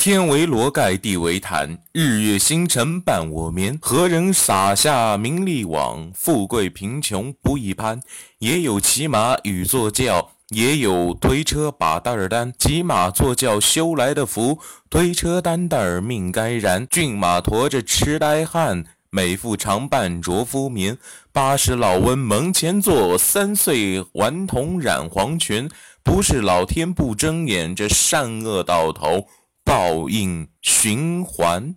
天为罗盖，地为毯，日月星辰伴我眠。何人撒下名利网？富贵贫穷不一般。也有骑马与坐轿，也有推车把担儿担。骑马坐轿修来的福，推车担担儿命该然。骏马驮着痴呆汉，美妇常伴着夫眠。八十老翁门前坐，三岁顽童染黄泉。不是老天不睁眼，这善恶到头。报应循环。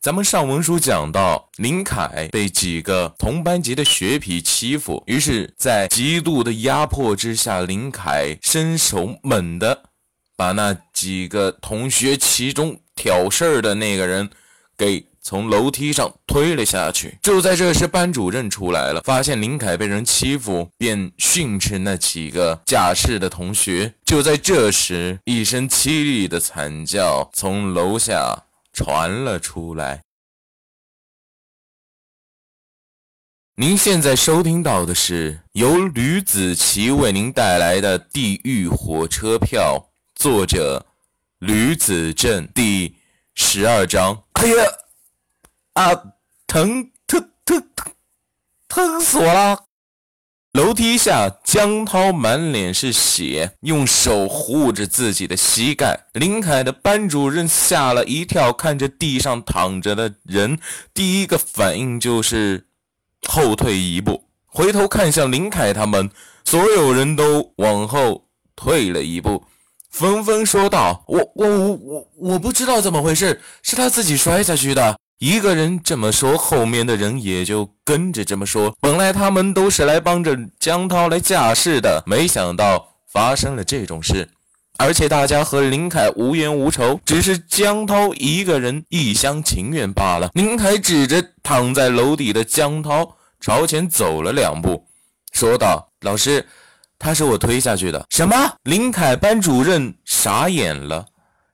咱们上文书讲到，林凯被几个同班级的学痞欺负，于是，在极度的压迫之下，林凯伸手猛地把那几个同学其中挑事儿的那个人给从楼梯上推了下去。就在这时，班主任出来了，发现林凯被人欺负，便训斥那几个假释的同学。就在这时，一声凄厉的惨叫从楼下传了出来。您现在收听到的是由吕子奇为您带来的《地狱火车票》，作者吕子正，第十二章。哎呀，啊，疼疼疼疼，疼死我了！楼梯下，江涛满脸是血，用手护着自己的膝盖。林凯的班主任吓了一跳，看着地上躺着的人，第一个反应就是后退一步，回头看向林凯他们，所有人都往后退了一步，纷纷说道：“我我我我我不知道怎么回事，是他自己摔下去的。”一个人这么说，后面的人也就跟着这么说。本来他们都是来帮着江涛来架势的，没想到发生了这种事，而且大家和林凯无冤无仇，只是江涛一个人一厢情愿罢了。林凯指着躺在楼底的江涛，朝前走了两步，说道：“老师，他是我推下去的。”什么？林凯班主任傻眼了，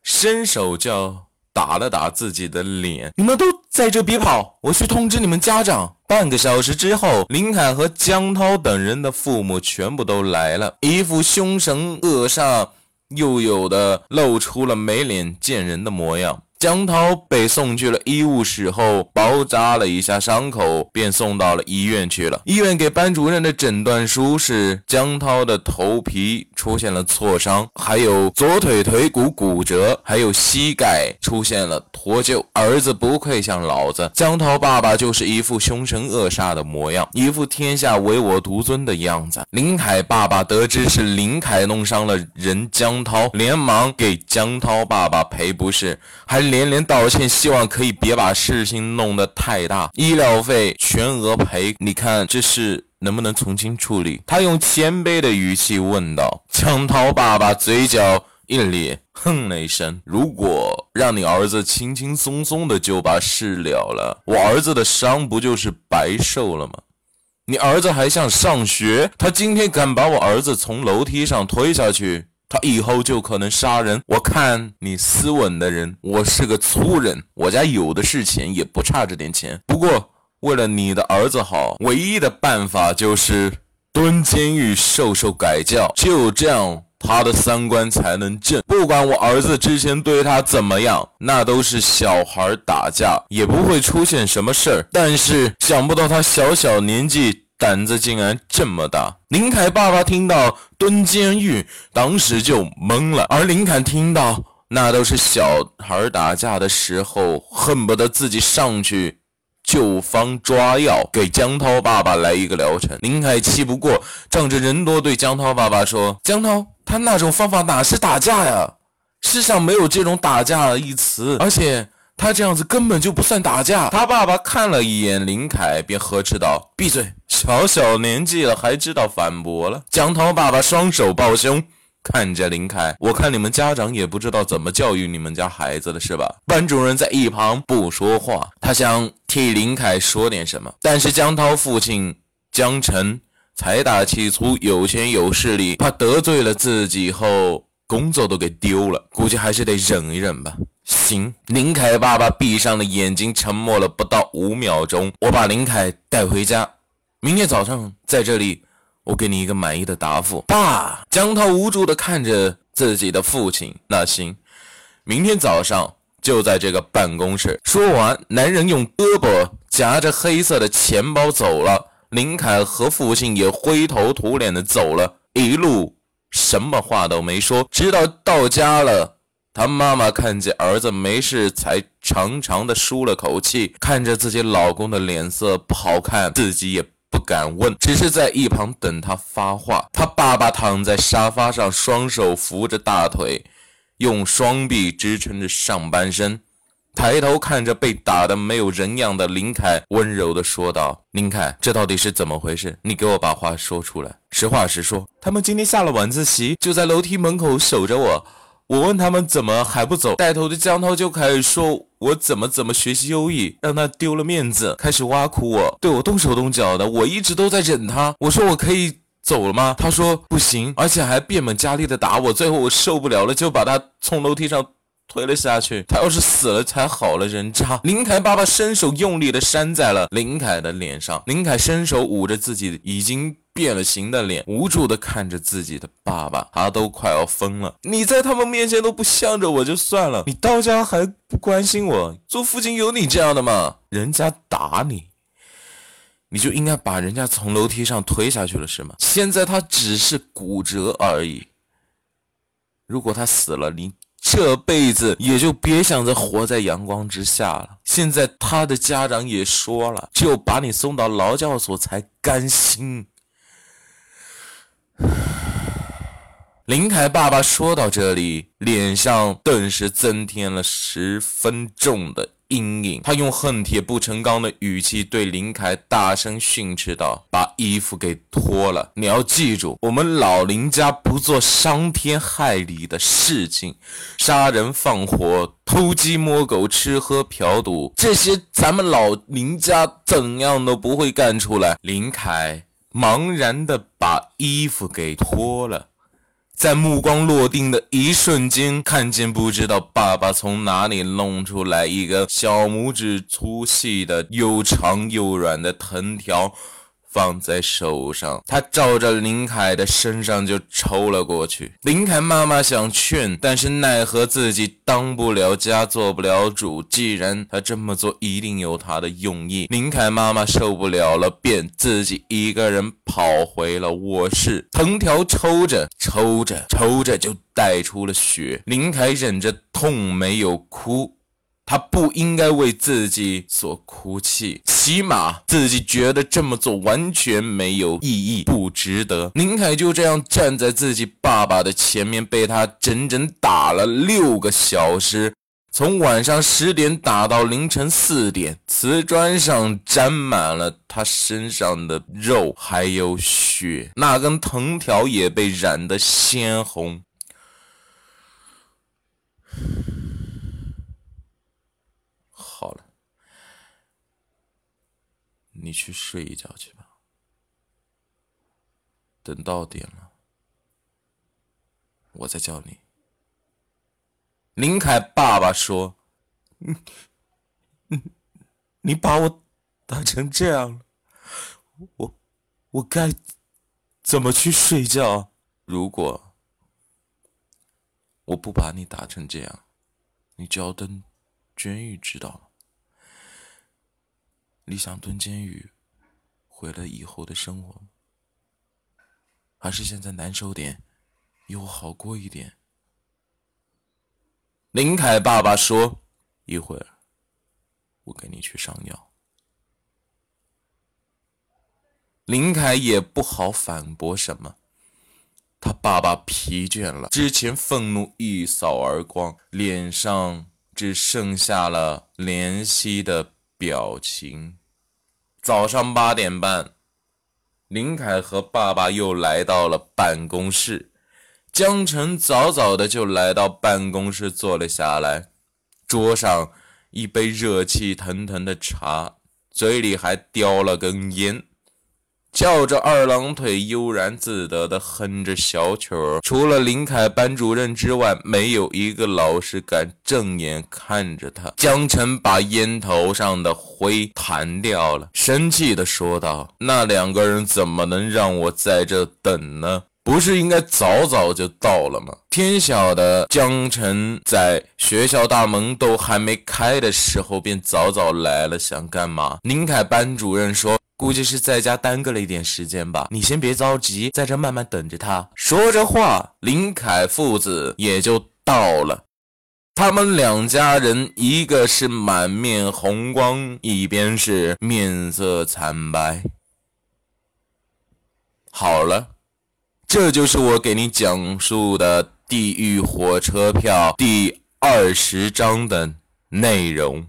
伸手叫。打了打自己的脸，你们都在这别跑，我去通知你们家长。半个小时之后，林凯和江涛等人的父母全部都来了，一副凶神恶煞，又有的露出了没脸见人的模样。江涛被送去了医务室后，包扎了一下伤口，便送到了医院去了。医院给班主任的诊断书是：江涛的头皮出现了挫伤，还有左腿腿骨骨折，还有膝盖出现了脱臼。儿子不愧像老子，江涛爸爸就是一副凶神恶煞的模样，一副天下唯我独尊的样子。林凯爸爸得知是林凯弄伤了人江涛，连忙给江涛爸爸赔不是，还。连连道歉，希望可以别把事情弄得太大，医疗费全额赔。你看这事能不能从轻处理？他用谦卑的语气问道。江涛爸爸嘴角一咧，哼了一声：“如果让你儿子轻轻松松的就把事了了，我儿子的伤不就是白受了吗？你儿子还想上学，他今天敢把我儿子从楼梯上推下去。”他以后就可能杀人。我看你斯文的人，我是个粗人，我家有的是钱，也不差这点钱。不过为了你的儿子好，唯一的办法就是蹲监狱受受改教，就这样，他的三观才能正。不管我儿子之前对他怎么样，那都是小孩打架，也不会出现什么事儿。但是想不到他小小年纪。胆子竟然这么大！林凯爸爸听到蹲监狱，当时就懵了。而林凯听到那都是小孩打架的时候，恨不得自己上去就方抓药，给江涛爸爸来一个疗程。林凯气不过，仗着人多对江涛爸爸说：“江涛，他那种方法哪是打架呀？世上没有这种打架一词，而且……”他这样子根本就不算打架。他爸爸看了一眼林凯，便呵斥道：“闭嘴！小小年纪了还知道反驳了。”江涛爸爸双手抱胸，看着林凯：“我看你们家长也不知道怎么教育你们家孩子了，是吧？”班主任在一旁不说话，他想替林凯说点什么，但是江涛父亲江晨财大气粗，有钱有势力，怕得罪了自己后工作都给丢了，估计还是得忍一忍吧。行，林凯爸爸闭上了眼睛，沉默了不到五秒钟。我把林凯带回家，明天早上在这里，我给你一个满意的答复。爸，江涛无助地看着自己的父亲。那行，明天早上就在这个办公室。说完，男人用胳膊夹着黑色的钱包走了。林凯和父亲也灰头土脸的走了，一路什么话都没说，直到到家了。他妈妈看见儿子没事，才长长的舒了口气。看着自己老公的脸色不好看，自己也不敢问，只是在一旁等他发话。他爸爸躺在沙发上，双手扶着大腿，用双臂支撑着上半身，抬头看着被打得没有人样的林凯，温柔的说道：“林凯，这到底是怎么回事？你给我把话说出来。实话实说，他们今天下了晚自习，就在楼梯门口守着我。”我问他们怎么还不走，带头的江涛就开始说我怎么怎么学习优异，让他丢了面子，开始挖苦我，对我动手动脚的。我一直都在忍他，我说我可以走了吗？他说不行，而且还变本加厉的打我。最后我受不了了，就把他从楼梯上推了下去。他要是死了才好了，人渣！林凯爸爸伸手用力的扇在了林凯的脸上，林凯伸手捂着自己已经。变了形的脸，无助的看着自己的爸爸，他都快要疯了。你在他们面前都不向着我就算了，你到家还不关心我，做父亲有你这样的吗？人家打你，你就应该把人家从楼梯上推下去了，是吗？现在他只是骨折而已，如果他死了，你这辈子也就别想着活在阳光之下了。现在他的家长也说了，就把你送到劳教所才甘心。林凯爸爸说到这里，脸上顿时增添了十分重的阴影。他用恨铁不成钢的语气对林凯大声训斥道：“把衣服给脱了！你要记住，我们老林家不做伤天害理的事情，杀人放火、偷鸡摸狗、吃喝嫖赌，这些咱们老林家怎样都不会干出来。”林凯茫然的把衣服给脱了。在目光落定的一瞬间，看见不知道爸爸从哪里弄出来一根小拇指粗细的又长又软的藤条。放在手上，他照着林凯的身上就抽了过去。林凯妈妈想劝，但是奈何自己当不了家，做不了主。既然他这么做，一定有他的用意。林凯妈妈受不了了，便自己一个人跑回了卧室。藤条抽着抽着抽着就带出了血。林凯忍着痛没有哭。他不应该为自己所哭泣，起码自己觉得这么做完全没有意义，不值得。林凯就这样站在自己爸爸的前面，被他整整打了六个小时，从晚上十点打到凌晨四点，瓷砖上沾满了他身上的肉还有血，那根藤条也被染得鲜红。你去睡一觉去吧，等到点了，我再叫你。林凯爸爸说：“你，你把我打成这样了，我，我该怎么去睡觉？如果我不把你打成这样，你就要登监狱，知道吗？”你想蹲监狱，毁了以后的生活，还是现在难受点，以后好过一点？林凯爸爸说：“一会儿我给你去上药。”林凯也不好反驳什么，他爸爸疲倦了，之前愤怒一扫而光，脸上只剩下了怜惜的表情。早上八点半，林凯和爸爸又来到了办公室。江晨早早的就来到办公室坐了下来，桌上一杯热气腾腾的茶，嘴里还叼了根烟。翘着二郎腿，悠然自得地哼着小曲儿。除了林凯班主任之外，没有一个老师敢正眼看着他。江晨把烟头上的灰弹掉了，生气地说道：“那两个人怎么能让我在这等呢？不是应该早早就到了吗？天晓得江晨在学校大门都还没开的时候便早早来了，想干嘛？林凯班主任说，估计是在家耽搁了一点时间吧。你先别着急，在这慢慢等着他。说着话，林凯父子也就到了。他们两家人，一个是满面红光，一边是面色惨白。好了。这就是我给你讲述的《地狱火车票》第二十章的内容。